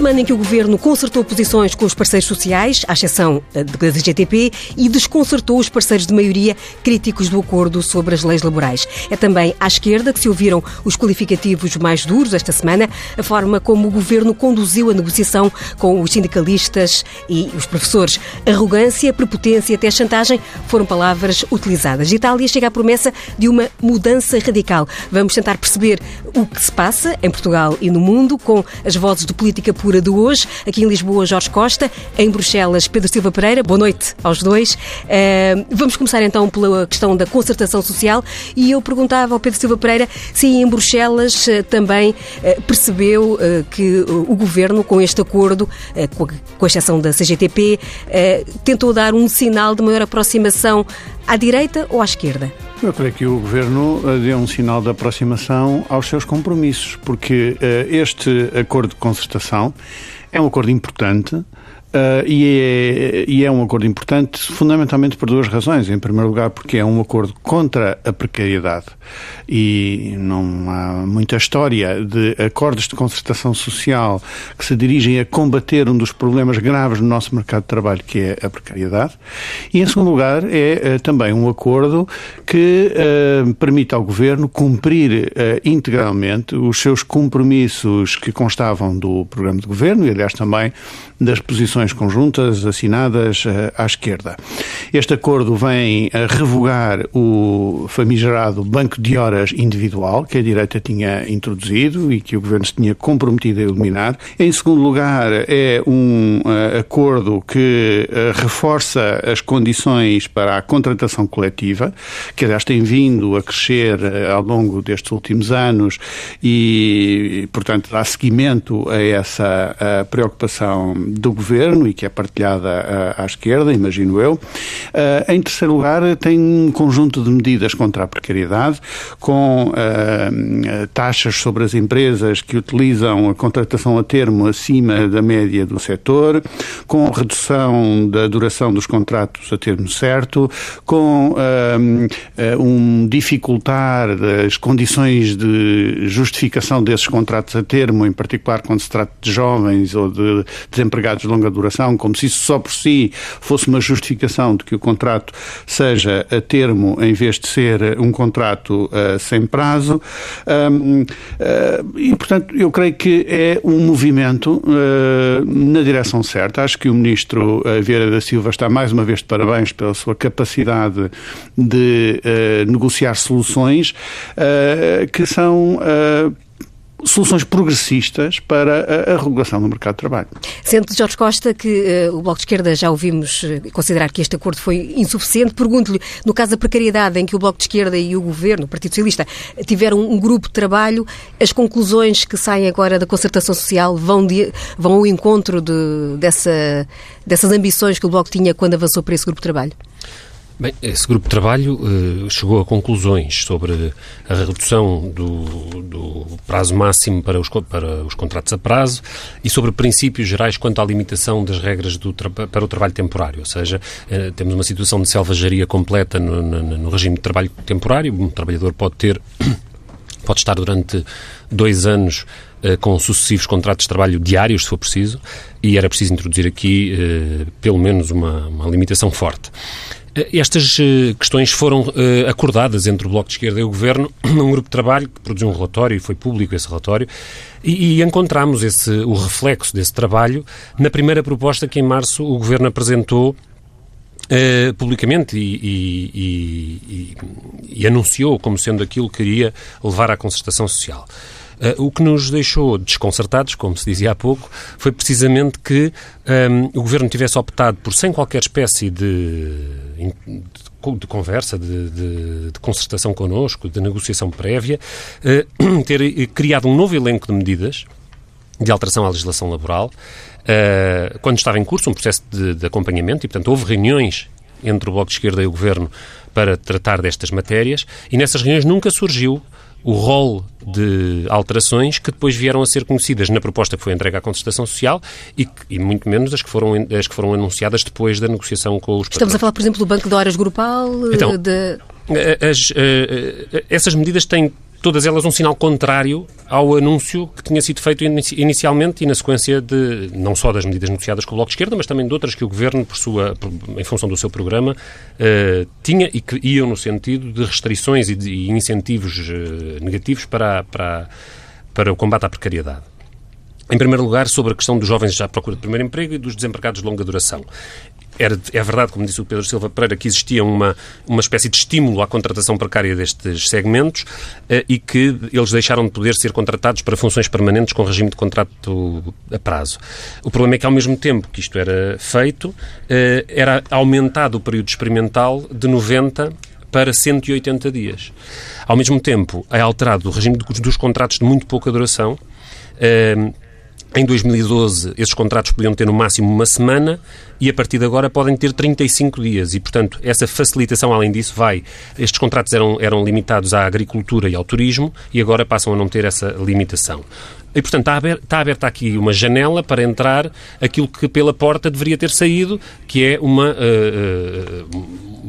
semana em que o Governo consertou posições com os parceiros sociais, à exceção da GTP, e desconcertou os parceiros de maioria críticos do acordo sobre as leis laborais. É também à esquerda que se ouviram os qualificativos mais duros esta semana, a forma como o Governo conduziu a negociação com os sindicalistas e os professores. Arrogância, prepotência até chantagem foram palavras utilizadas. Itália chega à promessa de uma mudança radical. Vamos tentar perceber o que se passa em Portugal e no mundo com as vozes do Política Pura de hoje. Aqui em Lisboa, Jorge Costa. Em Bruxelas, Pedro Silva Pereira. Boa noite aos dois. Uh, vamos começar então pela questão da concertação social e eu perguntava ao Pedro Silva Pereira se em Bruxelas uh, também uh, percebeu que o Governo, com este acordo, com, com exceção da CGTP, tentou dar um sinal de maior aproximação à direita ou à esquerda? Eu creio que o Governo deu um sinal de aproximação aos seus compromissos, porque uh, este acordo de concertação é um acordo importante, Uh, e, é, e, é, um acordo importante fundamentalmente por duas razões. Em primeiro lugar, porque é um acordo contra a precariedade e não há muita história de acordos de concertação social que se dirigem a combater um dos problemas graves no nosso mercado de trabalho, que é a precariedade. E em segundo lugar, é uh, também um acordo que uh, permite ao Governo cumprir integralmente os seus compromissos que constavam do programa de Governo e, aliás, também das posições conjuntas assinadas eh, à esquerda. Este acordo vem a revogar o famigerado banco de horas individual que a direita tinha introduzido e que o governo se tinha comprometido a eliminar. Em segundo lugar, é um uh, acordo que uh, reforça as condições para a contratação coletiva, que aliás tem vindo a crescer ao longo destes últimos anos e, portanto, dá seguimento a essa preocupação do governo e que é partilhada à, à esquerda, imagino eu. Uh, em terceiro lugar, tem um conjunto de medidas contra a precariedade, com uh, taxas sobre as empresas que utilizam a contratação a termo acima da média do setor, com redução da duração dos contratos a termo certo, com uh, um dificultar das condições de justificação desses contratos a termo, em particular quando se trata de jovens ou de desempregados de longa duração, como se isso só por si fosse uma justificação de que o contrato seja a termo em vez de ser um contrato uh, sem prazo. Um, uh, e, portanto, eu creio que é um movimento uh, na direção certa. Acho que o ministro Vieira da Silva está mais uma vez de parabéns pela sua capacidade de negociar soluções que são soluções progressistas para a, a, regulação do mercado de trabalho. Sendo Jorge Costa que uh, o Bloco de Esquerda já ouvimos uh, considerar que este acordo foi insuficiente, pergunto-lhe, no caso da precariedade em que o Bloco de Esquerda e o Governo, o Partido Socialista, tiveram um grupo de trabalho, as conclusões que saem agora da concertação social vão, de, vão ao encontro de, dessa, dessas ambições que o Bloco tinha quando avançou para esse grupo de trabalho? Bem, esse grupo de trabalho uh, chegou a conclusões sobre a redução do, do prazo máximo para os, para os, contratos a prazo e sobre princípios gerais quanto à limitação das regras para o trabalho temporário. Ou seja, uh, temos uma situação de selvageria completa no, no, no regime de trabalho temporário. Um trabalhador pode ter, pode estar durante dois anos uh, com sucessivos contratos de trabalho diários, se for preciso, e era preciso introduzir aqui pelo menos uma, uma limitação forte. Estas eh, questões foram eh, acordadas entre o Bloco de Esquerda e o Governo num grupo de trabalho que produziu um relatório e foi público esse relatório e, e encontramos esse, o reflexo desse trabalho na primeira proposta que em março o Governo apresentou Uh, publicamente e, e, e, e, anunciou como sendo aquilo que iria levar à concertação social. Uh, o que nos deixou desconcertados, como se dizia há pouco, foi precisamente que um, o Governo tivesse optado por, sem qualquer espécie de, de de conversa, de, de, de, concertação connosco, de negociação prévia, uh, ter criado um novo elenco de medidas de alteração à legislação laboral, uh, quando estava em curso um processo de, de, acompanhamento, e, portanto, houve reuniões entre o Bloco de Esquerda e o Governo para tratar destas matérias, e nessas reuniões nunca surgiu o rol de alterações que depois vieram a ser conhecidas na proposta que foi entregue à contestação social e, e muito menos as que, foram, as que foram anunciadas depois da negociação com os Estamos a falar, por exemplo, do Banco de Horas Grupal? Então, de... as, essas medidas têm todas elas um sinal contrário ao anúncio que tinha sido feito inicialmente e na sequência de, não só das medidas negociadas com o Bloco de Esquerda, mas também de outras que o Governo, por sua, em função do seu programa, uh, tinha e que iam no sentido de restrições e, de, incentivos uh, negativos para, para, para o combate à precariedade. Em primeiro lugar, sobre a questão dos jovens já à procura de primeiro emprego e dos desempregados de longa duração. Era, é verdade, como disse o Pedro Silva Pereira, que existia uma, uma espécie de estímulo à contratação precária destes segmentos eh, e que eles deixaram de poder ser contratados para funções permanentes com regime de contrato a prazo. O problema é que, ao mesmo tempo que isto era feito, eh, era aumentado o período experimental de 90 para 180 dias. Ao mesmo tempo, é alterado o regime dos contratos de muito pouca duração. Em 2012, esses contratos podiam ter no máximo uma semana e a partir de agora podem ter 35 dias. E, portanto, essa facilitação, além disso, vai. Estes contratos eram, eram limitados à agricultura e ao turismo e agora passam a não ter essa limitação. E, portanto, está aberta, está aberta aqui uma janela para entrar aquilo que pela porta deveria ter saído, que é uma, uh, uh,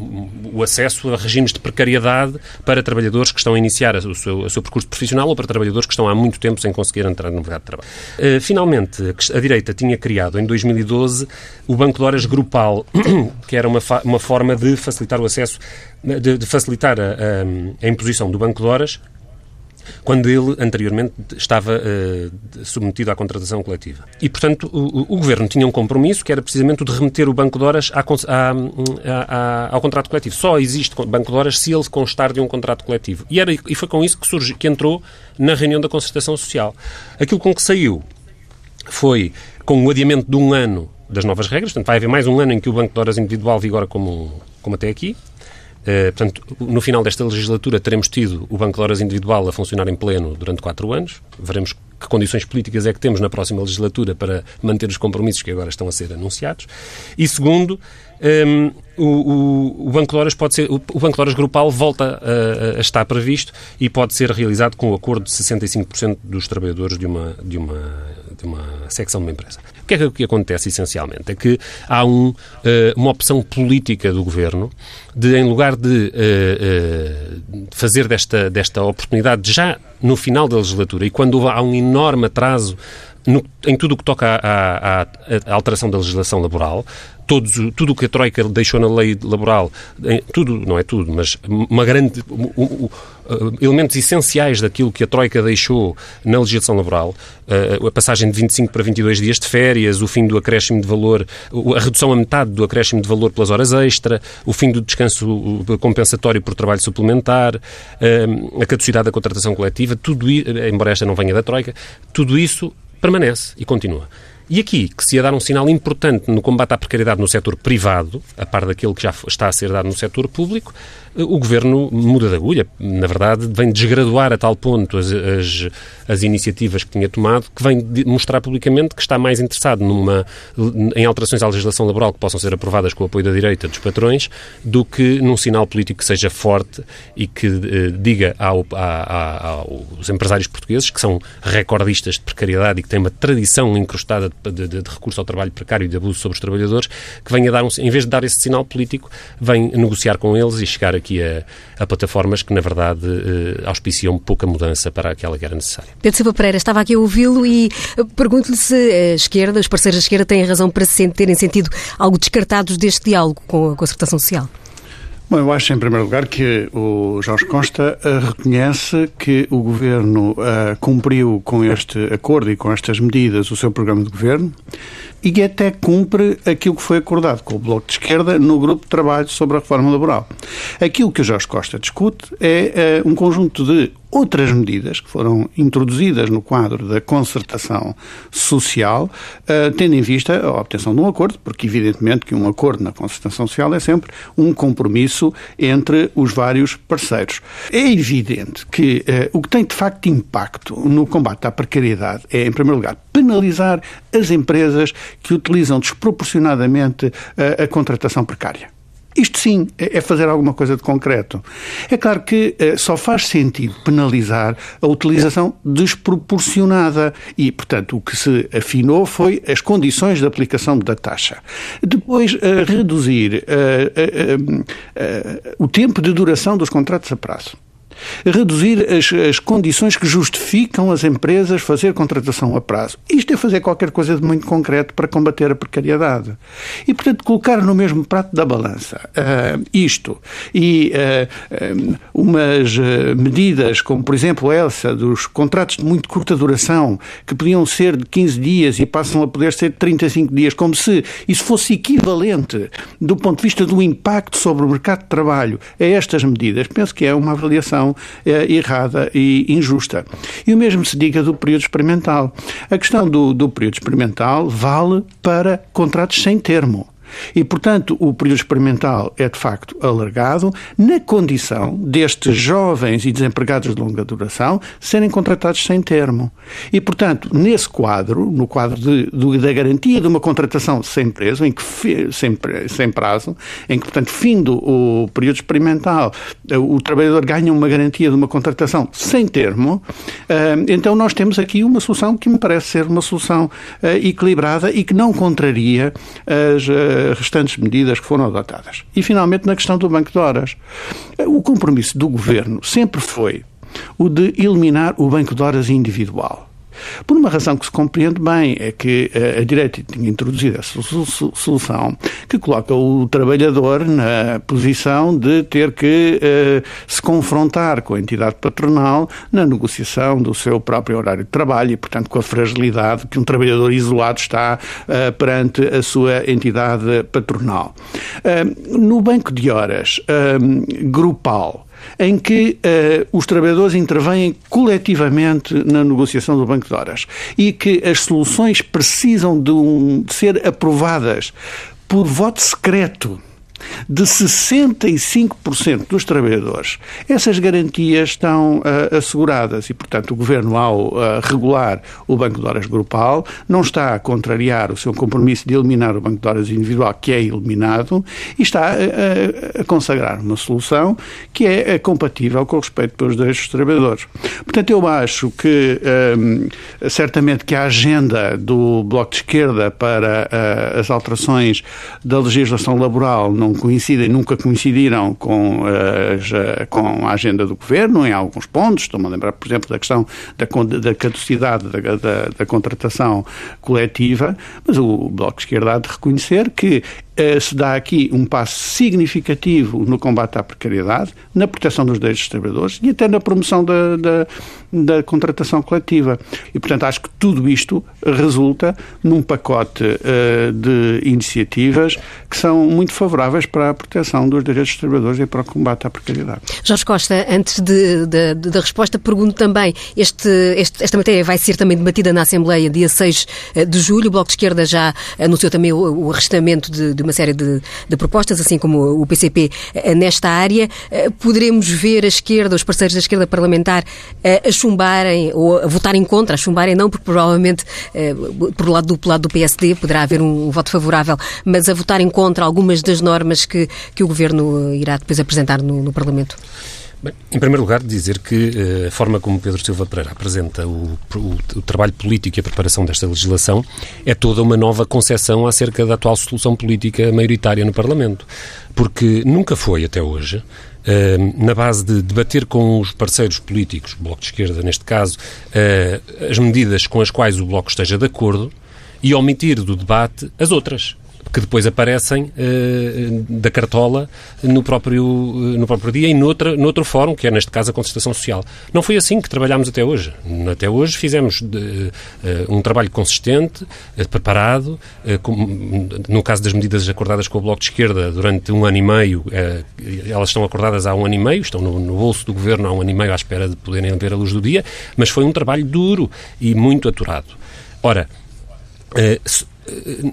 o acesso a regimes de precariedade para trabalhadores que estão a iniciar o seu, o seu, percurso profissional ou para trabalhadores que estão há muito tempo sem conseguir entrar no mercado de trabalho. Uh, finalmente, a direita tinha criado, em 2012, o Banco de Horas Grupal, que era uma, uma forma de facilitar o acesso, de, de facilitar a, a, a imposição do Banco de Horas quando ele anteriormente estava uh, submetido à contratação coletiva. E, portanto, o, o, Governo tinha um compromisso que era precisamente o de remeter o Banco de Horas à, à, à, ao contrato coletivo. Só existe Banco de Horas se ele constar de um contrato coletivo. E, era, e foi com isso que, surgiu, que entrou na reunião da concertação social. Aquilo com que saiu foi com o adiamento de um ano das novas regras, portanto vai haver mais um ano em que o Banco de Horas individual vigora como, como até aqui, Uh, portanto, no final desta legislatura teremos tido o Banco de Horas Individual a funcionar em pleno durante quatro anos. Veremos que condições políticas é que temos na próxima legislatura para manter os compromissos que agora estão a ser anunciados. E segundo, um, ehm, o, o, Banco de Horas pode ser, o, Banco de Horas Grupal volta a, a, estar previsto e pode ser realizado com o acordo de 65% dos trabalhadores de uma, de uma, de uma secção de uma empresa. O que é que acontece essencialmente? É que há um, uh, uma opção política do governo de, em lugar de uh, uh, fazer desta, desta oportunidade já no final da legislatura e quando há um enorme atraso no, em tudo o que toca à, à, à, alteração da legislação laboral, todos, tudo o que a Troika deixou na lei laboral, tudo, não é tudo, mas uma grande. Um, um, elementos essenciais daquilo que a Troika deixou na legislação laboral, a passagem de 25 para 22 dias de férias, o fim do acréscimo de valor, a redução a metade do acréscimo de valor pelas horas extra, o fim do descanso compensatório por trabalho suplementar, a caducidade da contratação coletiva, tudo embora esta não venha da Troika, tudo isso permanece e continua. E aqui, que se ia dar um sinal importante no combate à precariedade no setor privado, a par daquilo que já está a ser dado no setor público, o Governo muda de agulha. Na verdade, vem desgraduar a tal ponto as, as, as iniciativas que tinha tomado, que vem mostrar publicamente que está mais interessado numa, em alterações à legislação laboral que possam ser aprovadas com o apoio da direita dos patrões, do que num sinal político que seja forte e que eh, diga ao, a, a, aos empresários portugueses, que são recordistas de precariedade e que têm uma tradição encrustada de, de, de recurso ao trabalho precário e de abuso sobre os trabalhadores, que venha dar um, em vez de dar esse sinal político, vem negociar com eles e chegar aqui a, a plataformas que, na verdade, eh, auspiciam pouca mudança para aquela que era necessária. Pedro Silva Pereira, estava aqui a ouvi-lo e eh, pergunto-lhe se a esquerda, os parceiros da esquerda, têm razão para se terem sentido algo descartados deste diálogo com a concertação social. Bom, eu acho, em primeiro lugar, que o Jorge Costa uh, reconhece que o Governo uh, cumpriu com este acordo e com estas medidas o seu programa de governo e até cumpre aquilo que foi acordado com o Bloco de Esquerda no grupo de trabalho sobre a reforma laboral. Aquilo que o Jorge Costa discute é uh, um conjunto de outras medidas que foram introduzidas no quadro da concertação social, uh, tendo em vista a obtenção de um acordo, porque evidentemente que um acordo na concertação social é sempre um compromisso entre os vários parceiros. É evidente que uh, o que tem de facto impacto no combate à precariedade é, em primeiro lugar, penalizar as empresas que utilizam desproporcionadamente a, a contratação precária. Isto sim é, é fazer alguma coisa de concreto. É claro que eh, só faz sentido penalizar a utilização desproporcionada e, portanto, o que se afinou foi as condições de aplicação da taxa. Depois, eh, reduzir eh, o tempo de duração dos contratos a prazo. Reduzir as, as condições que justificam as empresas fazer contratação a prazo. Isto é fazer qualquer coisa de muito concreto para combater a precariedade. E, portanto, colocar no mesmo prato da balança uh, isto e uh, umas medidas como, por exemplo, essa dos contratos de muito curta duração, que podiam ser de 15 dias e passam a poder ser de 35 dias, como se isso fosse equivalente do ponto de vista do impacto sobre o mercado de trabalho a estas medidas, penso que é uma avaliação é, errada e injusta. E o mesmo se diga do período experimental. A questão do, do período experimental vale para contratos sem termo. E, portanto, o período experimental é de facto alargado na condição destes jovens e desempregados de longa duração serem contratados sem termo. E, portanto, nesse quadro, no quadro de, de, da garantia de uma contratação sem prazo, em que sem, sem prazo, em que, portanto, findo o período experimental, o trabalhador ganha uma garantia de uma contratação sem termo, eh, então nós temos aqui uma solução que me parece ser uma solução eh, equilibrada e que não contraria as eh, restantes medidas que foram adotadas. E, finalmente, na questão do banco de horas. O compromisso do governo sempre foi o de eliminar o banco de horas individual. Por uma razão que se compreende bem, é que eh, a direita tinha introduzido essa solução que coloca o trabalhador na posição de ter que uh, se confrontar com a entidade patronal na negociação do seu próprio horário de trabalho e, portanto, com a fragilidade que um trabalhador isolado está uh, perante a sua entidade patronal. No banco de horas grupal, em que uh, os trabalhadores intervêm coletivamente na negociação do banco de horas e que as soluções precisam de, um, de ser aprovadas por voto secreto de 65% dos trabalhadores, essas garantias estão uh, asseguradas e, portanto, o Governo, ao uh, regular o Banco de Horas Grupal, não está a contrariar o seu compromisso de eliminar o Banco de Horas Individual, que é eliminado, e está a, a consagrar uma solução que é, é compatível com o respeito pelos direitos dos trabalhadores. Portanto, eu acho que, um, certamente, que a agenda do Bloco de Esquerda para uh, as alterações da legislação laboral não coincidem, nunca coincidiram com, as, eh, com a agenda do governo em alguns pontos. Estou-me a lembrar, por exemplo, da questão da, da caducidade da, da, da contratação coletiva, mas o Bloco de Esquerda há de reconhecer que se dá aqui um passo significativo no combate à precariedade, na proteção dos direitos dos trabalhadores e até na promoção da, da, da contratação coletiva. E, portanto, acho que tudo isto resulta num pacote uh, de iniciativas que são muito favoráveis para a proteção dos direitos dos trabalhadores e para o combate à precariedade. Jorge Costa, antes de, de, de, da resposta, pergunto também, este, este, esta matéria vai ser também debatida na Assembleia dia 6 eh, de julho. O Bloco de Esquerda já anunciou também o, o arrestamento de, de uma série de, de, propostas, assim como o PCP, eh, nesta área. Poderemos ver a esquerda, os parceiros da esquerda parlamentar, a chumbarem ou a votarem contra, a chumbarem não, porque provavelmente por lado do, lado do PSD poderá haver um, um voto favorável, mas a votarem contra algumas das normas que, que o Governo irá depois apresentar no, no Parlamento? Bem, em primeiro lugar, dizer que uh, a forma como Pedro Silva Pereira apresenta o, o, o, trabalho político e a preparação desta legislação é toda uma nova concepção acerca da atual solução política maioritária no Parlamento. Porque nunca foi, até hoje, uh, na base de debater com os parceiros políticos, o Bloco de Esquerda neste caso, uh, as medidas com as quais o Bloco esteja de acordo e omitir do debate as outras que depois aparecem uh, da cartola no próprio, uh, no próprio dia e noutra, noutro fórum, que é neste caso a concertação social. Não foi assim que trabalhámos até hoje. Até hoje fizemos de, uh, um trabalho consistente, preparado, com, no caso das medidas acordadas com o Bloco de Esquerda durante um ano e meio, elas estão acordadas há um ano e meio, estão no, no bolso do Governo há um ano e meio à espera de poderem ver a luz do dia, mas foi um trabalho duro e muito aturado. Ora,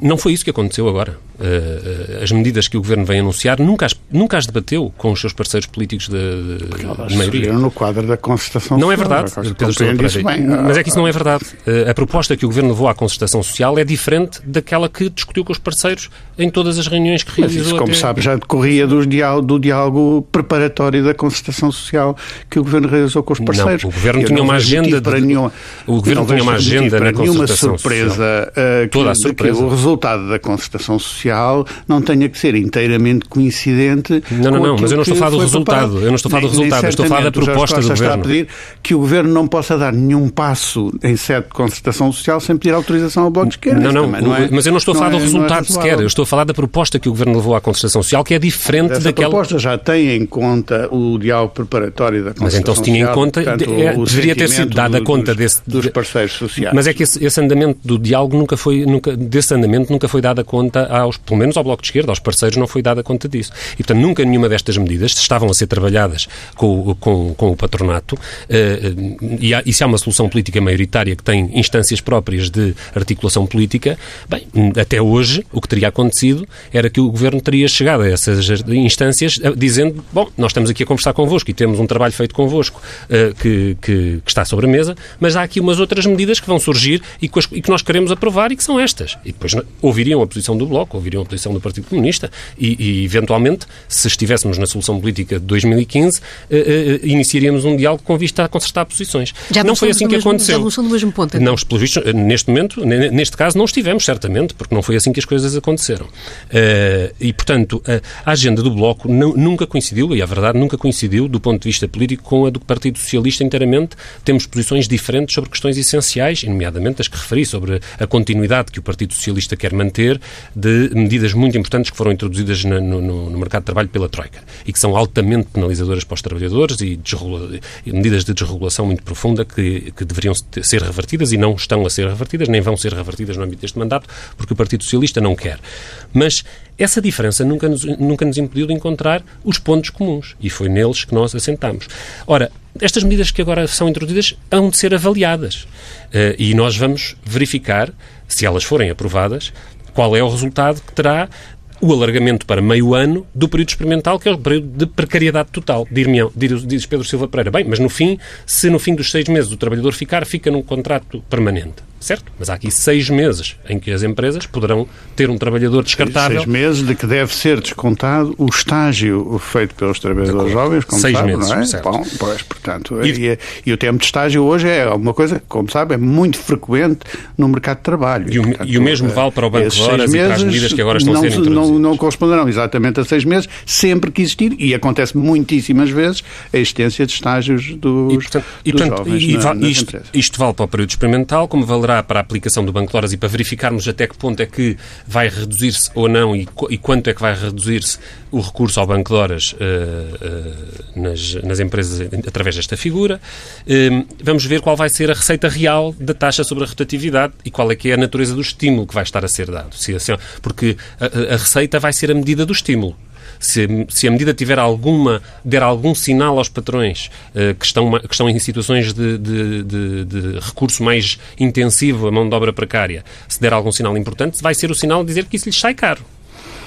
não foi isso que aconteceu agora. Uh, as medidas que o Governo vem anunciar nunca as, nunca as debateu com os seus parceiros políticos de, de, de maioria. no quadro da concertação Não é verdade, Pedro Pereira, mas é que isso não é verdade. Uh, a proposta que o Governo levou à concertação social é diferente daquela que discutiu com os parceiros em todas as reuniões que realizou. Mas isso, como até... sabe, já decorria do diálogo, do diálogo preparatório da concertação social que o Governo realizou com os parceiros. Não, o Governo tinha uma agenda... De... Nenhuma, o Governo tinha uma agenda na concertação surpresa, social. Uh, Toda a surpresa. o resultado da concertação social social não tenha que ser inteiramente coincidente. Não, não, não, mas eu não estou a falar do resultado. Eu não estou a falar do resultado, estou a falar da proposta do Governo. está a pedir que o Governo não possa dar nenhum passo em sede de concertação social sem pedir autorização ao Bloco de Esquerda. Não, não, não é, mas eu não estou a falar do é- é resultado é sequer. Eu estou a falar da proposta que o Governo levou à concertação social, que é diferente Essa daquela... A proposta já tem em conta o diálogo preparatório da concertação Mas então se tinha social, em conta, portanto, é, deveria ter sido dada do, conta dos, desse... Dos parceiros sociais. Mas é que esse, esse andamento do diálogo nunca foi, nunca, desse andamento nunca foi dada conta aos, pelo menos ao Bloco de Esquerda, aos parceiros não foi dada conta disso. E, portanto, nunca nenhuma destas medidas estavam a ser trabalhadas com, com, com o patronato uh, e, há, e se há uma solução política maioritária que tem instâncias próprias de articulação política, bem, até hoje o que teria acontecido era que o Governo teria chegado a essas instâncias eh, dizendo, bom, nós estamos aqui a conversar convosco e temos um trabalho feito convosco que, que, que, está sobre a mesa, mas há aqui umas outras medidas que vão surgir e que, e que nós queremos aprovar e que são estas. E depois ouviriam a posição do Bloco, ouviriam a posição do Partido Comunista e, e eventualmente, se estivéssemos na solução política de 2015, uh, uh, iniciaríamos um diálogo com vista a consertar posições. Já não foi assim que mesmo, aconteceu. Já do mesmo ponto. Então. Não, pelo visto, neste momento, neste caso, não estivemos, certamente, porque não foi assim que as coisas aconteceram. Uh, e, portanto, a, a agenda do Bloco não, nunca coincidiu, e a verdade nunca coincidiu, do ponto de vista político, com a do Partido Socialista inteiramente. Temos posições diferentes sobre questões essenciais, nomeadamente as que referi, sobre a continuidade que o Partido Socialista quer manter de medidas muito importantes que foram introduzidas no, no, mercado de trabalho pela Troika e que são altamente penalizadoras para os trabalhadores e, e medidas de desregulação muito profunda que, que deveriam ser revertidas e não estão a ser revertidas, nem vão ser revertidas no âmbito deste mandato, porque o Partido Socialista não quer. Mas essa diferença nunca nos, nunca nos impediu de encontrar os pontos comuns e foi neles que nós assentamos. Ora, estas medidas que agora são introduzidas hão de ser avaliadas uh, e nós vamos verificar, se elas forem aprovadas, qual é o resultado que terá? O alargamento para meio ano do período experimental, que é o período de precariedade total. Diz Pedro Silva Pereira, bem, mas no fim, se no fim dos seis meses o trabalhador ficar, fica num contrato permanente certo? Mas há aqui seis meses em que as empresas poderão ter um trabalhador descartável. Seis meses de que deve ser descontado o estágio feito pelos trabalhadores jovens, como seis sabe, meses, não é? Certo. Bom, pois, portanto, e, e, e, o tempo de estágio hoje é alguma coisa, como sabe, é muito frequente no mercado de trabalho. E o, portanto, e o mesmo vale para o Banco de Horas e para as medidas que agora estão não, a ser introduzidas. Não, não corresponderão exatamente a seis meses, sempre que existir, e acontece muitíssimas vezes, a existência de estágios dos, e, portanto, dos portanto, jovens na, isto, isto vale para o período experimental, como valerá para a aplicação do Banco de Horas e para verificarmos até que ponto é que vai reduzir-se ou não e, e, quanto é que vai reduzir-se o recurso ao Banco de Horas uh, uh, nas, nas, empresas através desta figura. Uh, vamos ver qual vai ser a receita real da taxa sobre a rotatividade e qual é que é a natureza do estímulo que vai estar a ser dado. Assim, porque a, a receita vai ser a medida do estímulo se, se a medida tiver alguma, der algum sinal aos patrões uh, que, estão, que estão em situações de, de, de, de, recurso mais intensivo, a mão de obra precária, se der algum sinal importante, vai ser o sinal de dizer que isso lhes sai caro.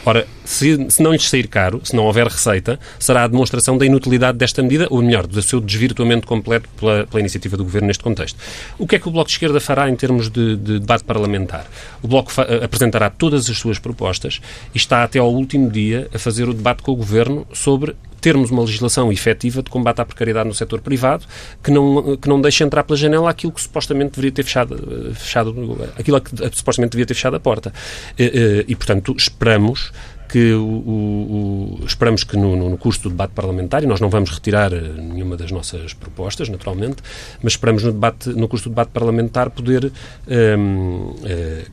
Ora, se, se, não lhes sair caro, se não houver receita, será a demonstração da inutilidade desta medida, ou melhor, do seu desvirtuamento completo pela, pela iniciativa do Governo neste contexto. O que é que o Bloco de Esquerda fará em termos de, de debate parlamentar? O Bloco apresentará todas as suas propostas e está até ao último dia a fazer o debate com o Governo sobre termos uma legislação efetiva de combate à precariedade no setor privado que não, que não deixe entrar pela janela aquilo que supostamente deveria ter fechado, fechado aquilo que supostamente devia ter fechado a porta. E, e portanto, esperamos que o, o, esperamos que no, no, curso do debate parlamentar, e nós não vamos retirar eh, nenhuma das nossas propostas, naturalmente, mas esperamos no, debate, no curso do debate parlamentar poder um, uh, eh,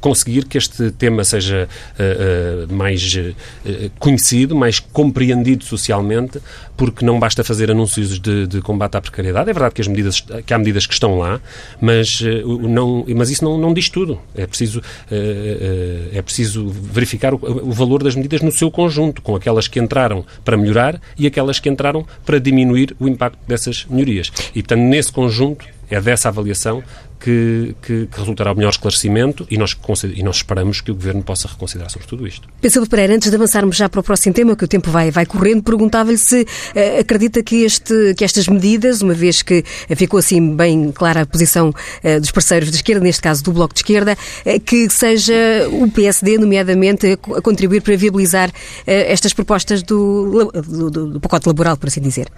conseguir que este tema seja uh, uh, mais uh, conhecido, mais compreendido socialmente, porque não basta fazer anúncios de, de, combate à precariedade. É verdade que, as medidas, que há medidas que estão lá, mas, não, mas isso não, não diz tudo. É preciso, é preciso verificar o, o valor das medidas no seu conjunto, com aquelas que entraram para melhorar e aquelas que entraram para diminuir o impacto dessas melhorias. E, portanto, nesse conjunto, é dessa avaliação que, que, que, resultará o melhor esclarecimento e nós, e nós esperamos que o Governo possa reconsiderar sobre tudo isto. Pedro Pereira, antes de avançarmos já para o próximo tema, que o tempo vai, vai correndo, perguntava-lhe se uh, acredita que, este, que estas medidas, uma vez que ficou assim bem clara a posição uh, dos parceiros de esquerda, neste caso do Bloco de Esquerda, uh, que seja o PSD, nomeadamente, a, contribuir para viabilizar estas propostas do, do, do pacote laboral, por assim dizer.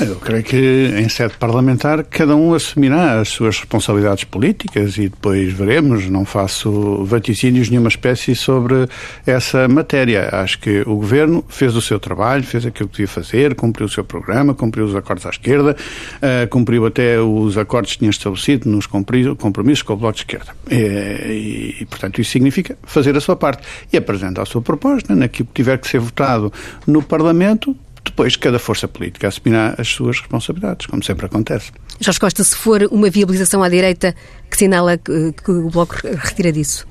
Eu creio que em sede parlamentar cada um assumirá as suas responsabilidades políticas e depois veremos. Não faço vaticínios nenhuma espécie sobre essa matéria. Acho que o Governo fez o seu trabalho, fez aquilo que podia fazer, cumpriu o seu programa, cumpriu os acordos à esquerda, uh, cumpriu até os acordos que tinha estabelecido nos compromissos com o Bloco de Esquerda. E, e, portanto, isso significa fazer a sua parte e apresentar a sua proposta naquilo que tiver que ser votado no Parlamento depois, cada força política assumirá as suas responsabilidades, como sempre acontece. Jorge Costa, se for uma viabilização à direita, que sinala que, que o Bloco retira disso?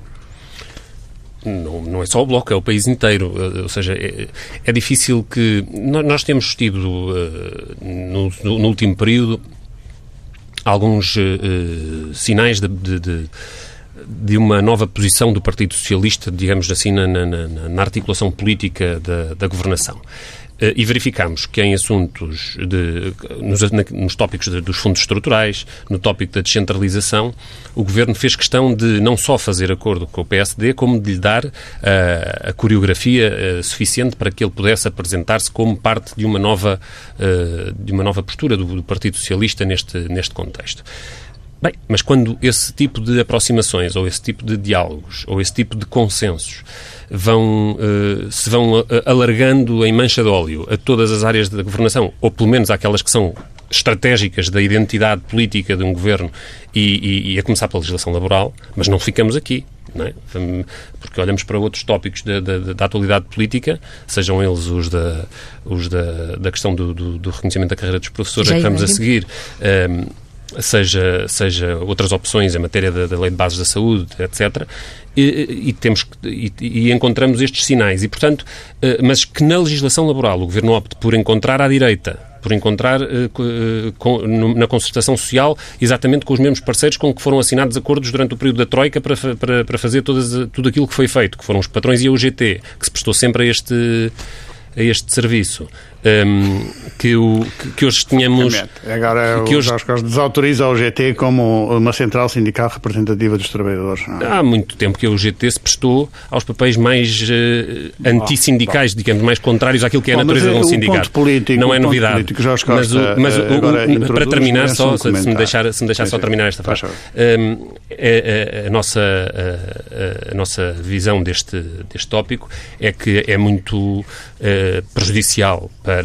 Não, não, é só o Bloco, é o país inteiro. Eh, ou seja, é, é difícil que. Nós temos tido, uh, no, no, último período, alguns uh, sinais de, de, de, de, uma nova posição do Partido Socialista, digamos assim, na, na, na articulação política da, da governação. Eh, e verificamos que em assuntos, de, nos, nos tópicos de, dos fundos estruturais, no tópico da descentralização, o Governo fez questão de não só fazer acordo com o PSD, como de lhe dar uh, a coreografia uh, suficiente para que ele pudesse apresentar-se como parte de uma nova, uh, de uma nova postura do, do Partido Socialista neste, neste contexto. Bem, mas quando esse tipo de aproximações, ou esse tipo de diálogos, ou esse tipo de consensos vão, uh, se vão uh, alargando em mancha de óleo a todas as áreas da governação, ou pelo menos aquelas que são estratégicas da identidade política de um governo e, e, e a começar pela legislação laboral, mas não ficamos aqui. É? Porque olhamos para outros tópicos da, da, da, atualidade política, sejam eles os da, os da, da questão do, do, do reconhecimento da carreira dos professores, a que estamos a seguir. Um, ehm, seja, seja outras opções em matéria da, da lei de bases da saúde, etc. E, e temos e, e, encontramos estes sinais. E portanto eh, mas que na legislação laboral o governo opte por encontrar à direita por encontrar uh, na concertação social exatamente com os mesmos parceiros com que foram assinados acordos durante o período da Troika para, para, para fazer todas, tudo aquilo que foi feito, que foram os patrões e a UGT, que se prestou sempre a este, a este serviço um, que, o, que, hoje tínhamos. Agora que hoje... Jorge desautoriza o GT como uma central sindical representativa dos trabalhadores. É? Há muito tempo que o GT se prestou aos papéis mais uh, antissindicais, digamos, mais contrários àquilo que é a natureza de um sindicato. Político, não é novidade. Político, Jorge Costa, mas, o, mas o, para terminar, só, se me deixar, se me deixar só terminar esta frase. Um, a, a, a, nossa, a, a, nossa visão deste, deste tópico é que é muito uh, prejudicial para,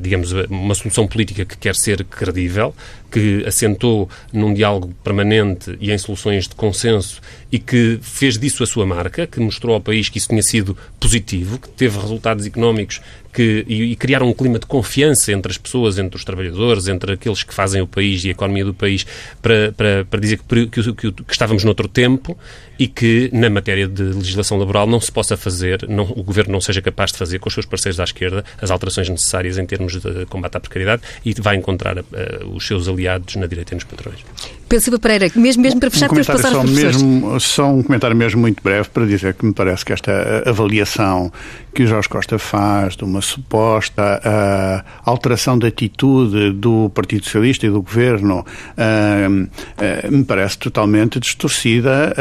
digamos, uma solução política que quer ser credível, que assentou num diálogo permanente e em soluções de consenso e que fez disso a sua marca, que mostrou ao país que isso tinha sido positivo, que teve resultados económicos que, e, e criaram um clima de confiança entre as pessoas, entre os trabalhadores, entre aqueles que fazem o país e a economia do país, para, para, para dizer que, que, que, que estávamos noutro tempo e que, na matéria de legislação laboral, não se possa fazer, não, o Governo não seja capaz de fazer com os seus parceiros da esquerda as alterações necessárias em termos de combate à precariedade e vai encontrar uh, os seus aliados na direita e nos patrões. Pedro Silva Pereira, mesmo, mesmo para fechar, um temos passar só, mesmo, só um comentário mesmo muito breve para dizer que me parece que esta avaliação que o Jorge Costa faz de uma suposta uh, alteração de atitude do Partido Socialista e do Governo uh, uh, me parece totalmente distorcida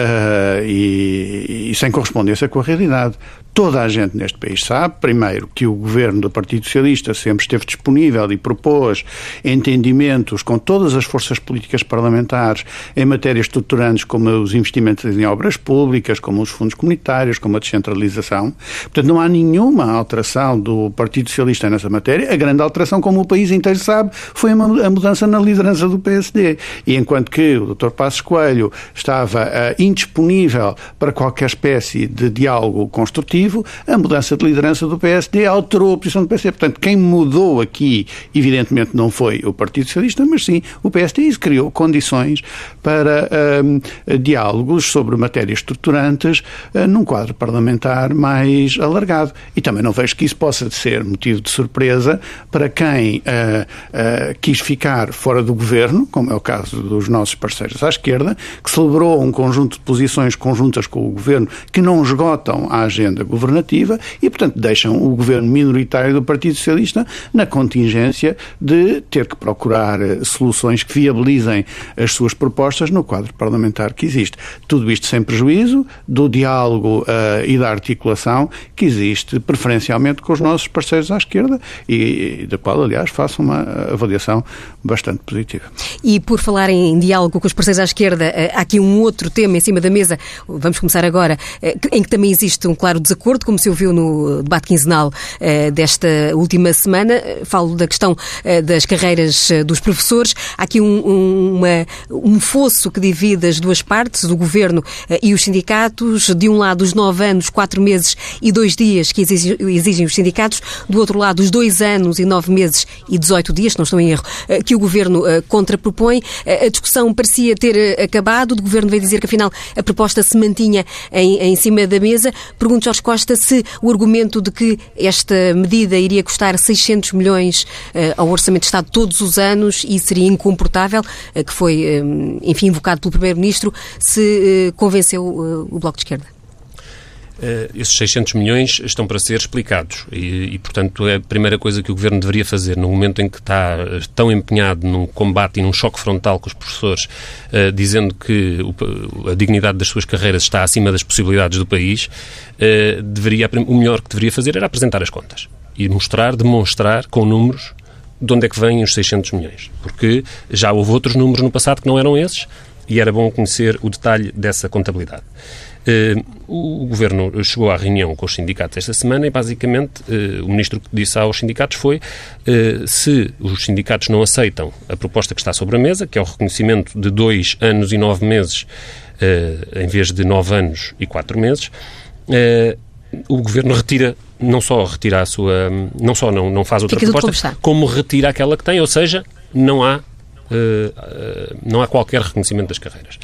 e, e sem correspondência com a realidade. Toda a gente neste país sabe, primeiro, que o governo do Partido Socialista sempre esteve disponível e propôs entendimentos com todas as forças políticas parlamentares em matérias estruturantes como os investimentos em obras públicas, como os fundos comunitários, como a descentralização. Portanto, não há nenhuma alteração do Partido Socialista nessa matéria. A grande alteração, como o país inteiro sabe, foi a mudança na liderança do PSD. E enquanto que o Dr. Passos Coelho estava uh, indisponível para qualquer espécie de diálogo construtivo, a mudança de liderança do PSD alterou a posição do PSD. Portanto, quem mudou aqui, evidentemente, não foi o Partido Socialista, mas sim o PSD e criou condições para um, diálogos sobre matérias estruturantes uh, num quadro parlamentar mais alargado. E também não vejo que isso possa ser motivo de surpresa para quem uh, uh, quis ficar fora do governo, como é o caso dos nossos parceiros à esquerda, que celebrou um conjunto de posições conjuntas com o governo que não esgotam a agenda governativa e, portanto, deixam o governo minoritário do Partido Socialista na contingência de ter que procurar eh, soluções que viabilizem as suas propostas no quadro parlamentar que existe. Tudo isto sem prejuízo do diálogo uh, e da articulação que existe preferencialmente com os nossos parceiros à esquerda e, e da qual, aliás, faço uma avaliação bastante positiva. E por falar em diálogo com os parceiros à esquerda, uh, há aqui um outro tema em cima da mesa, vamos começar agora, uh, em que também existe um claro desacordo, como se ouviu no debate quinzenal desta última semana. Falo da questão das carreiras dos professores. Há aqui um, um, uma, um fosso que divide as duas partes, o governo e os sindicatos. De um lado, os nove anos, quatro meses e dois dias que exigem, os sindicatos. Do outro lado, os dois anos e nove meses e 18 dias, se não estou em erro, que o governo contrapropõe. A discussão parecia ter acabado. O governo veio dizer que, afinal, a proposta se mantinha em, em cima da mesa. Pergunto, Jorge Costa, se o argumento de que esta medida iria custar 600 milhões ao Orçamento de Estado todos os anos e seria incomportável, que foi, enfim, invocado pelo Primeiro-Ministro, se convenceu o Bloco de Esquerda? Uh, esses 600 milhões estão para ser explicados e, e, portanto, é a primeira coisa que o Governo deveria fazer no momento em que está tão empenhado num combate e num choque frontal com os professores, uh, dizendo que o, a dignidade das suas carreiras está acima das possibilidades do país, deveria, o melhor que deveria fazer era apresentar as contas e mostrar, demonstrar com números de onde é que vêm os 600 milhões. Porque já houve outros números no passado que não eram esses e era bom conhecer o detalhe dessa contabilidade. Uh, o Governo chegou à reunião com os sindicatos esta semana e, basicamente, uh, o Ministro que disse aos sindicatos foi uh, se os sindicatos não aceitam a proposta que está sobre a mesa, que é o reconhecimento de dois anos e nove meses em vez de nove anos e quatro meses, o Governo retira, não só retira a sua, não só não, não faz outra Fica proposta, como retira aquela que tem, ou seja, não há, não há qualquer reconhecimento das carreiras.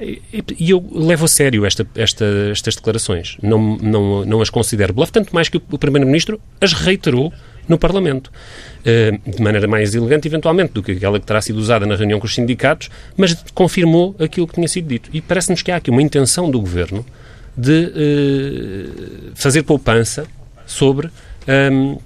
E eu levo a sério esta, esta, estas declarações. Não, não, não as considero bluff, tanto mais que o Primeiro-Ministro as reiterou no Parlamento. Eh, de maneira mais elegante, eventualmente, do que aquela que terá sido usada na reunião com os sindicatos, mas confirmou aquilo que tinha sido dito. E parece-nos que há aqui uma intenção do Governo de uh, fazer poupança sobre. Ehm,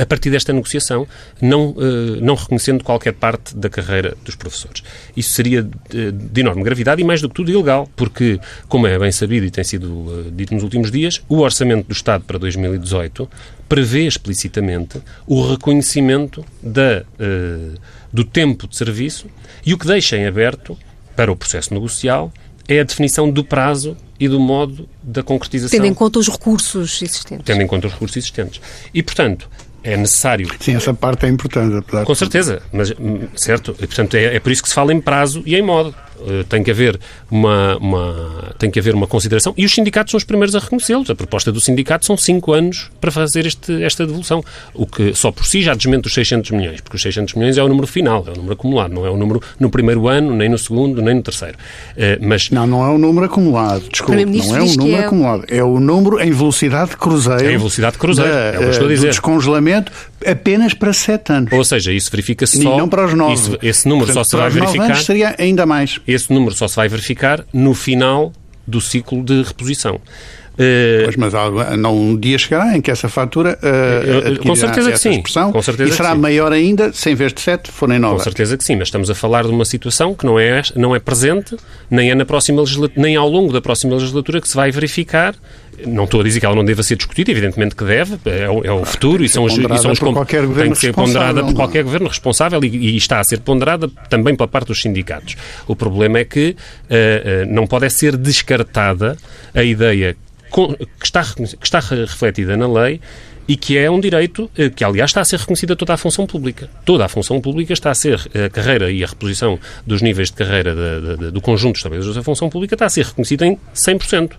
a partir desta negociação, não, eh, não reconhecendo qualquer parte da carreira dos professores. Isso seria de enorme gravidade e, mais do que tudo, ilegal, porque, como é bem sabido e tem sido eh, dito nos últimos dias, o Orçamento do Estado para 2018 prevê explicitamente o reconhecimento da, eh, do tempo de serviço e o que deixa em aberto para o processo negocial é a definição do prazo e do modo da concretização. Tendo em conta os recursos existentes. Tendo em conta os recursos existentes. E, portanto, é necessário. Sim, essa parte é importante. Apesar Com certeza, mas certo, e, portanto é, é por isso que se fala em prazo e em modo. Uh, tem que haver uma, uma, tem que haver uma consideração e os sindicatos são os primeiros a reconhecê-los. A proposta do sindicato são cinco anos para fazer este, esta devolução, o que só por si já desmente os 600 milhões, porque os 600 milhões é o número final, é o número acumulado, não é o número no primeiro ano, nem no segundo, nem no terceiro. Uh, mas não, não é o número acumulado. Desculpe, não é o número é... acumulado, é o número em velocidade de cruzeiro. É em velocidade de cruzeiro, da, é o que estou a dizer. Do descongelamento apenas para sete anos. Ou seja, isso verifica-se só. E não para os nove. Isso, esse número Portanto, só se vai verificar. seria ainda mais. Esse número só se vai verificar no final do ciclo de reposição. Uh, pois, mas não, um dia chegará em que essa fatura uh, com certeza que sim. expressão com certeza e será maior ainda se em vez de 7 forem 9. Com certeza que sim, mas estamos a falar de uma situação que não é, não é presente, nem é na próxima nem ao longo da próxima legislatura que se vai verificar não estou a dizer que ela não deva ser discutida, evidentemente que deve, é o, é o futuro e são os, e são os tem que ser ponderada por qualquer governo responsável e, e, está a ser ponderada também pela parte dos sindicatos. O problema é que uh, uh, não pode é ser descartada a ideia que está, que está refletida na lei e que é um direito eh, que, aliás, está a ser reconhecida toda a função pública. Toda a função pública está a ser, a carreira e a reposição dos níveis de carreira de, de, de, do conjunto dos trabalhadores da função pública está a ser reconhecida em 100%.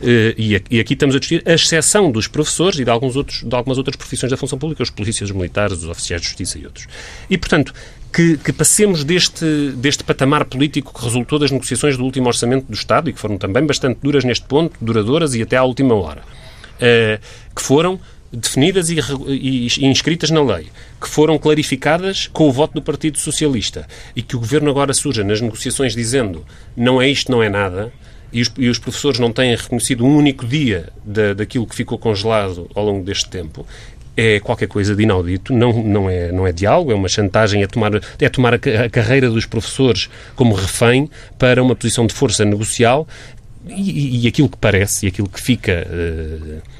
Eh, e aqui estamos a discutir a exceção dos professores e de, alguns outros, de algumas outras profissões da função pública, os polícias, os militares, os oficiais de justiça e outros. E, portanto, que, que, passemos deste, deste patamar político que resultou das negociações do último orçamento do Estado e que foram também bastante duras neste ponto, duradouras e até à última hora, uh, que foram definidas e, e, e, inscritas na lei, que foram clarificadas com o voto do Partido Socialista e que o Governo agora surja nas negociações dizendo não é isto, não é nada, e os, e os, professores não têm reconhecido um único dia da, daquilo que ficou congelado ao longo deste tempo, é qualquer coisa de inaudito, não, não, é, não é diálogo, é uma chantagem, é tomar, é tomar a, a carreira dos professores como refém para uma posição de força negocial e, e aquilo que parece e aquilo que fica. Uh,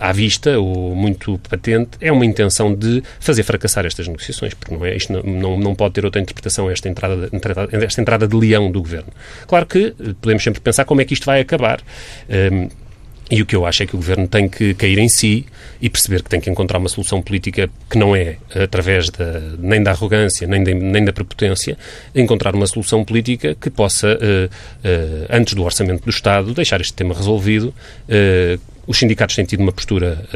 à vista ou muito patente é uma intenção de fazer fracassar estas negociações, porque não é, isto não, não, não pode ter outra interpretação esta entrada, esta entrada de leão do governo. Claro que podemos sempre pensar como é que isto vai acabar. Um, e o que eu acho é que o Governo tem que cair em si e perceber que tem que encontrar uma solução política que não é através da, nem da arrogância, nem, de, nem da prepotência, encontrar uma solução política que possa, uh, uh, antes do orçamento do Estado, deixar este tema resolvido. Uh, os sindicatos têm tido uma postura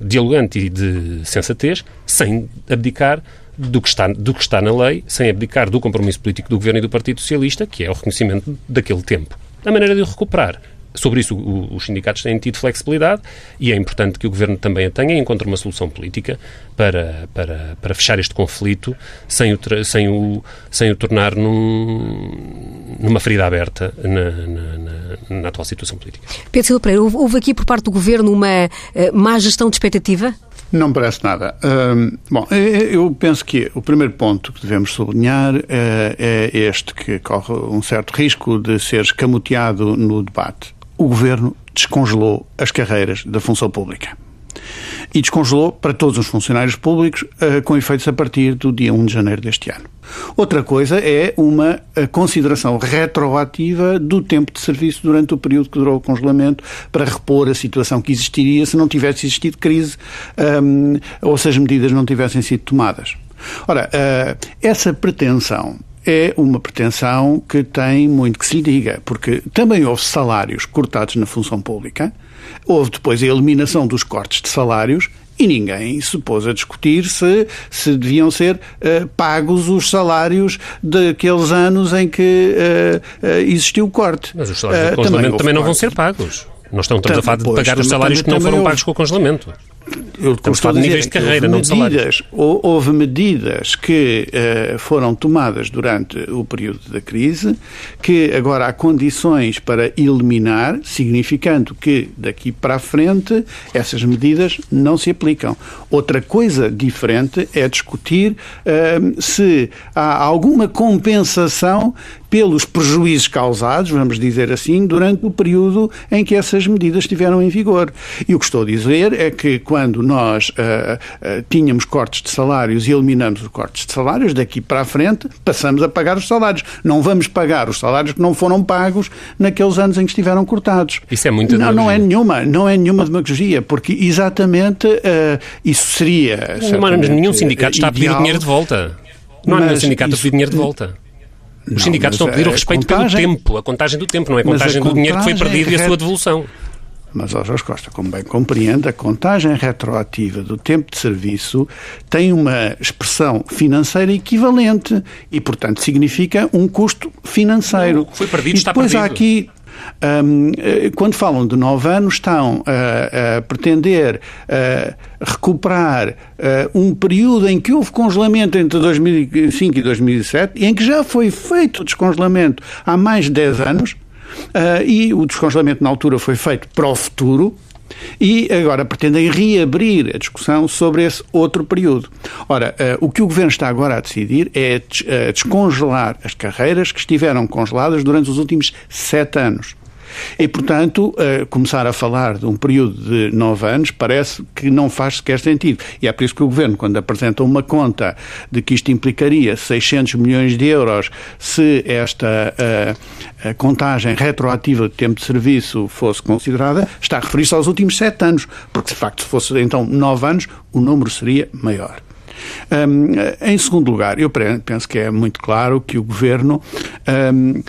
dialogante e de sensatez, sem abdicar do que, está, do que está na lei, sem abdicar do compromisso político do Governo e do Partido Socialista, que é o reconhecimento daquele tempo. A maneira de o recuperar Sobre isso, o, os sindicatos têm tido flexibilidade e é importante que o Governo também a tenha e encontre uma solução política para, para, para fechar este conflito sem o, sem o, sem o tornar num, numa ferida aberta na, na, na, na, atual situação política. Pedro Silva Pereira, houve aqui por parte do Governo uma uh, má gestão de expectativa? Não me parece nada. bom, eu penso que o primeiro ponto que devemos sublinhar uh, é este, que corre um certo risco de ser escamoteado no debate o governo descongelou as carreiras da função pública. E descongelou para todos os funcionários públicos, eh, com efeitos a partir do dia 1 de janeiro deste ano. Outra coisa é uma eh, consideração retroativa do tempo de serviço durante o período que durou o congelamento para repor a situação que existiria se não tivesse existido crise ehm, ou se as medidas não tivessem sido tomadas. Ora, uh, essa pretensão é uma pretensão que tem muito que se lhe diga, porque também houve salários cortados na função pública, houve depois a eliminação dos cortes de salários e ninguém se pôs a discutir se, se deviam ser uh, pagos os salários daqueles anos em que uh, uh, existiu o corte. Mas os salários do congelamento também, também não vão ser pagos. Nós estamos a falar de pagar os salários que não foram pagos com o congelamento eu Estamos a falar de de carreira, não de medidas, Houve medidas que uh, foram tomadas durante o período da crise, que agora há condições para eliminar, significando que daqui para a frente essas medidas não se aplicam. Outra coisa diferente é discutir uh, se há alguma compensação pelos prejuízos causados, vamos dizer assim, durante o período em que essas medidas estiveram em vigor. E o que estou a dizer é que quando nós uh, uh, tínhamos cortes de salários e eliminamos os cortes de salários, daqui para a frente passamos a pagar os salários. Não vamos pagar os salários que não foram pagos naqueles anos em que estiveram cortados. Isso é muito Não, não é nenhuma, não é nenhuma demagogia, porque exatamente uh, isso seria. Não, mas nenhum sindicato está a pedir dinheiro de volta. Não há nenhum sindicato a pedir dinheiro de volta. Os não, sindicatos estão a pedir o respeito contagem, pelo tempo, a contagem do tempo, não é a contagem, a contagem do dinheiro que foi perdido é e a sua devolução. Mas, ó Jorge Costa, como bem compreende, a contagem retroativa do tempo de serviço tem uma expressão financeira equivalente e, portanto, significa um custo financeiro. Não, foi perdido, e está depois perdido. há aqui quando falam de nove anos, estão a, a pretender a recuperar um período em que houve congelamento entre 2005 e 2007 e em que já foi feito o descongelamento há mais de 10 anos. Uh, e o descongelamento na altura foi feito para o futuro, e agora pretendem reabrir a discussão sobre esse outro período. Ora, uh, o que o Governo está agora a decidir é uh, descongelar as carreiras que estiveram congeladas durante os últimos sete anos. E, portanto, uh, começar a falar de um período de nove anos parece que não faz sequer sentido. E é por isso que o Governo, quando apresenta uma conta de que isto implicaria 600 milhões de euros se esta uh, contagem retroativa de tempo de serviço fosse considerada, está a referir-se aos últimos sete anos, porque, de facto, se fosse então nove anos, o número seria maior. Um, em segundo lugar, eu penso que é muito claro que o Governo, um, uh,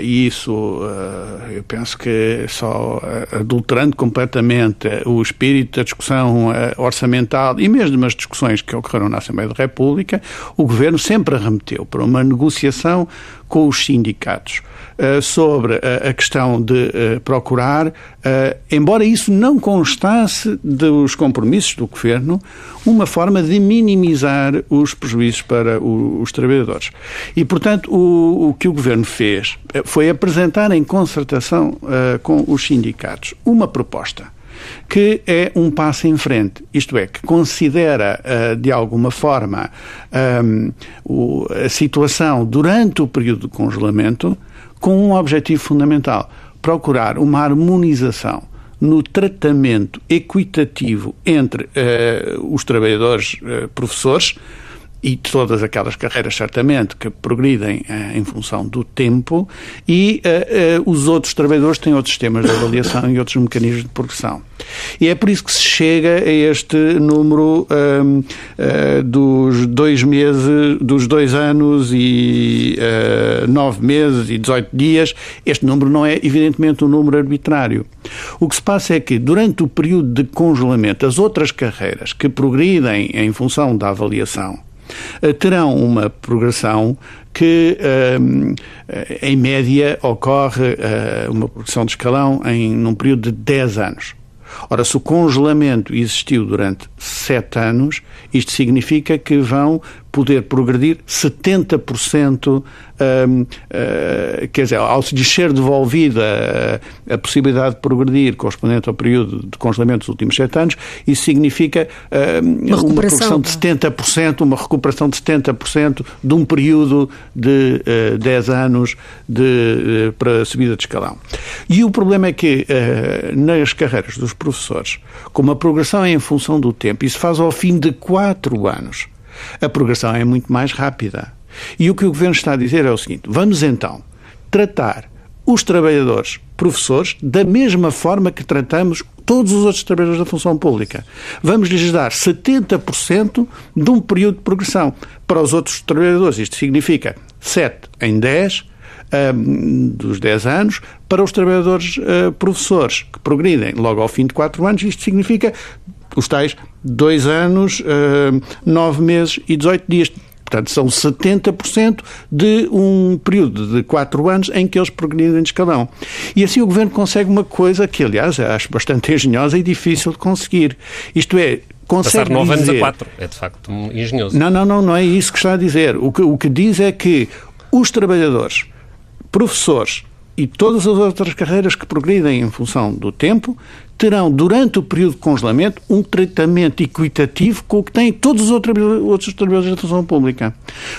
e isso uh, eu penso que só uh, adulterando completamente o espírito da discussão orçamental e mesmo as discussões que ocorreram na Assembleia da República, o Governo sempre arremeteu para uma negociação com os sindicatos. uh, sobre a, a questão de uh, procurar, embora isso não constasse dos compromissos do Governo, uma forma de minimizar os prejuízos para os trabalhadores. E, portanto, o, o, que o Governo fez foi apresentar em concertação com os sindicatos uma proposta que é um passo em frente, isto é, que considera de alguma forma o, a situação durante o período de congelamento com um objetivo fundamental: procurar uma harmonização no tratamento equitativo entre uh, os trabalhadores uh, professores e todas aquelas carreiras, certamente, que progridem uh, em função do tempo, e uh, uh, os outros trabalhadores têm outros sistemas de avaliação e outros mecanismos de progressão. E é por isso que se chega a este número um, dos dois meses, dos dois anos e nove meses e 18 dias. Este número não é, evidentemente, um número arbitrário. O que se passa é que, durante o período de congelamento, as outras carreiras que progridem em função da avaliação eh, terão uma progressão que, eh, em média, ocorre eh, uma progressão de escalão em num período de 10 anos. Ora, se o congelamento existiu durante 7 anos, isto significa que vão poder progredir 70%, um, uh, quer dizer, ao se descer devolvida a, a, possibilidade de progredir correspondente ao período de congelamento dos últimos sete anos, isso significa um, uma, uma progressão de 70%, uma recuperação de 70% de um período de uh, 10 anos de, uh, para a subida de escalão. E o problema é que uh, nas carreiras dos professores, como a progressão é em função do tempo, isso faz ao fim de 4 anos a progressão é muito mais rápida. E o que o Governo está a dizer é o seguinte: vamos então tratar os trabalhadores professores da mesma forma que tratamos todos os outros trabalhadores da função pública. Vamos lhes dar 70% de um período de progressão. Para os outros trabalhadores, isto significa 7 em 10 um, dos 10 anos. Para os trabalhadores uh, professores, que progridem logo ao fim de 4 anos, isto significa os tais dois anos, uh, nove meses e 18 dias. Portanto, são 70% de um período de quatro anos em que eles progridem de escalão. E assim o Governo consegue uma coisa que, aliás, acho bastante engenhosa e difícil de conseguir. Isto é, consegue Passar nove dizer... anos a quatro. É, de facto, engenhoso. Não, não, não, não é isso que está a dizer. O que, o que diz é que os trabalhadores, professores e todas as outras carreiras que progridem em função do tempo terão, durante o período de congelamento, um tratamento equitativo com o que têm todos os outros, trabalhadores da função pública.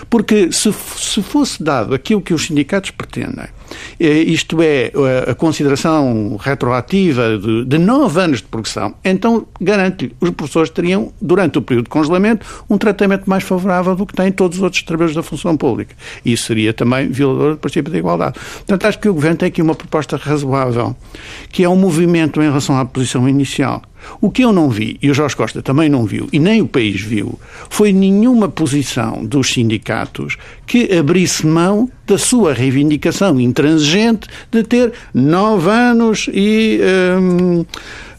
Porque se, se fosse dado aquilo que os sindicatos pretendem, eh, isto é, a consideração retroativa de, de nove anos de progressão, então garante os professores teriam, durante o período de congelamento, um tratamento mais favorável do que têm todos os outros trabalhadores da função pública. Isso seria também violador do princípio da igualdade. Portanto, acho que o Governo tem aqui uma proposta razoável, que é um movimento em relação à posição inicial. O que eu não vi, e o Jorge Costa também não viu, e nem o país viu, foi nenhuma posição dos sindicatos que abrisse mão da sua reivindicação intransigente de ter nove anos e. Hum,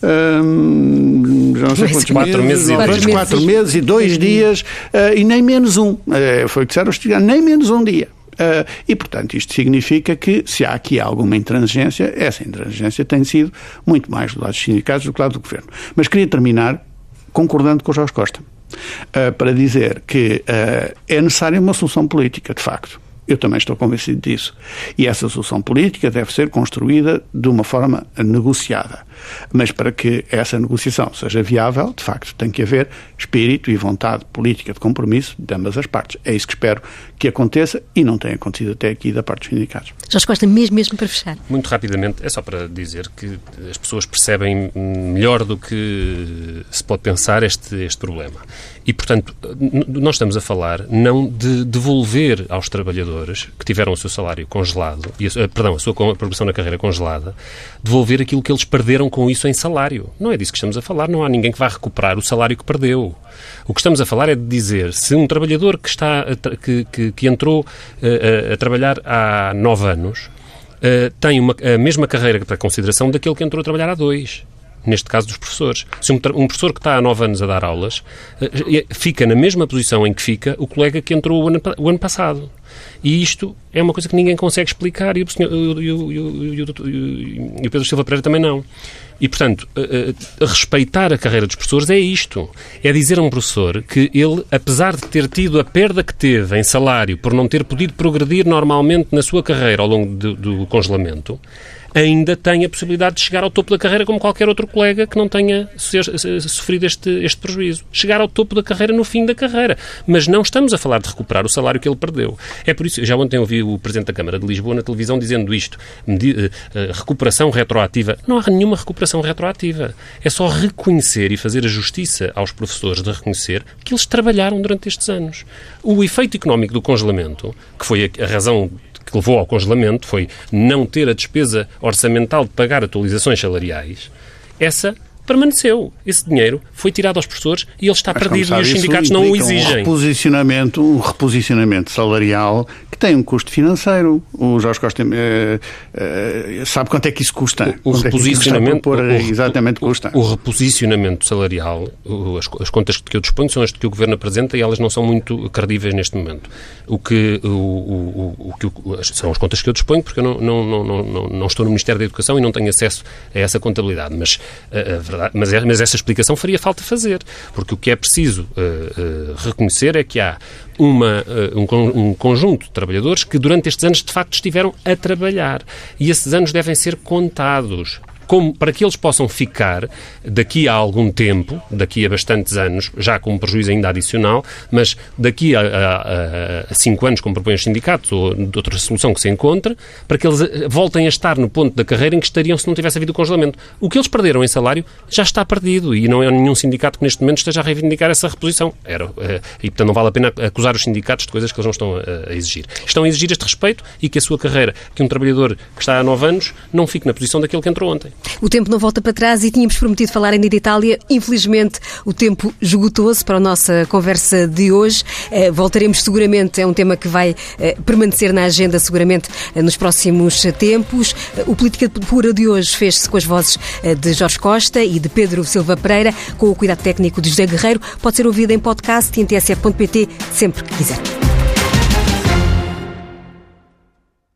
hum, não sei quantos quatro meses, meses, e quatro meses e dois dias, uh, e nem menos um. Uh, foi o que disseram os nem menos um dia. Uh, e, portanto, isto significa que, se há aqui alguma intransigência, essa intransigência tem sido muito mais do lado dos sindicatos do que do lado do governo. Mas queria terminar concordando com o Jorge Costa, uh, para dizer que uh, é necessária uma solução política, de facto. Eu também estou convencido disso. E essa solução política deve ser construída de uma forma negociada. Mas para que essa negociação seja viável, de facto, tem que haver espírito e vontade política de compromisso de ambas as partes. É isso que espero que aconteça e não tem acontecido até aqui da parte dos sindicatos. Jorge Costa, mesmo, mesmo para fechar. Muito rapidamente, é só para dizer que as pessoas percebem melhor do que se pode pensar este, este problema. E, portanto, nós estamos a falar não de devolver aos trabalhadores que tiveram o seu salário congelado, e a, perdão, a sua progressão na carreira congelada, devolver aquilo que eles perderam com isso em salário. Não é disso que estamos a falar. Não há ninguém que vá recuperar o salário que perdeu. O que estamos a falar é de dizer se um trabalhador que, está que, que, que entrou a, eh, a, a, trabalhar há nove anos uh, tem uma, a mesma carreira para consideração daquele que entrou a trabalhar há dois neste caso dos professores. Se um, um, professor que está há nove anos a dar aulas uh, fica na mesma posição em que fica o colega que entrou o ano, o ano passado. E isto é uma coisa que ninguém consegue explicar e o, senhor, e o, e o, e o Pedro Silva Pereira também não. E, portanto, a, a, a respeitar a carreira dos professores é isto. É dizer a um professor que ele, apesar de ter tido a perda que teve em salário por não ter podido progredir normalmente na sua carreira ao longo do, do congelamento, ainda tem a possibilidade de chegar ao topo da carreira como qualquer outro colega que não tenha sofrido este, este prejuízo. Chegar ao topo da carreira no fim da carreira. Mas não estamos a falar de recuperar o salário que ele perdeu. É por isso, já ontem ouvi o Presidente da Câmara de Lisboa na televisão dizendo isto, eh, eh, recuperação retroativa. Não há nenhuma recuperação retroativa. É só reconhecer e fazer a justiça aos professores de reconhecer que eles trabalharam durante estes anos. O efeito económico do congelamento, que foi a razão que levou ao congelamento foi não ter a despesa orçamental de pagar atualizações salariais, essa permaneceu. Esse dinheiro foi tirado aos professores e ele está Mas, perdido sabe, e os sindicatos não o exigem. Um reposicionamento, um reposicionamento salarial que tem um custo financeiro. O Jorge Costa eh, eh, sabe quanto é que isso custa. O, o reposicionamento, é custa exatamente custa. O, o reposicionamento salarial, as, as, contas que eu disponho são as que o Governo apresenta e elas não são muito credíveis neste momento. O que, o, o, o que são as contas que eu disponho porque eu não, não, não, não, não estou no Ministério da Educação e não tenho acesso a essa contabilidade. Mas a, a verdade mas, é, mas essa explicação faria falta fazer, porque o que é preciso uh, uh, reconhecer é que há uma, uh, um, um, conjunto de trabalhadores que durante estes anos de facto estiveram a trabalhar. E esses anos devem ser contados como, para que eles possam ficar daqui a algum tempo, daqui a bastantes anos, já com um prejuízo ainda adicional, mas daqui a, a, a cinco anos, como propõem os sindicatos, ou de outra solução que se encontre, para que eles eh, voltem a estar no ponto da carreira em que estariam se não tivesse havido o congelamento. O que eles perderam em salário já está perdido e não é nenhum sindicato que neste momento esteja a reivindicar essa reposição. Era, eh, e, portanto, não vale a pena acusar os sindicatos de coisas que eles não estão a, a exigir. Estão a exigir este respeito e que a sua carreira, que um trabalhador que está há nove anos, não fique na posição daquele que entrou ontem. O tempo não volta para trás e tínhamos prometido falar ainda de Itália. Infelizmente, o tempo esgotou-se para a nossa conversa de hoje. Eh, voltaremos seguramente, é um tema que vai eh, permanecer na agenda seguramente eh, nos próximos tempos. O Política Pura de hoje fez-se com as vozes de Jorge Costa e de Pedro Silva Pereira, com o cuidado técnico de José Guerreiro. Pode ser ouvido em podcast e em tsf.pt sempre que quiser.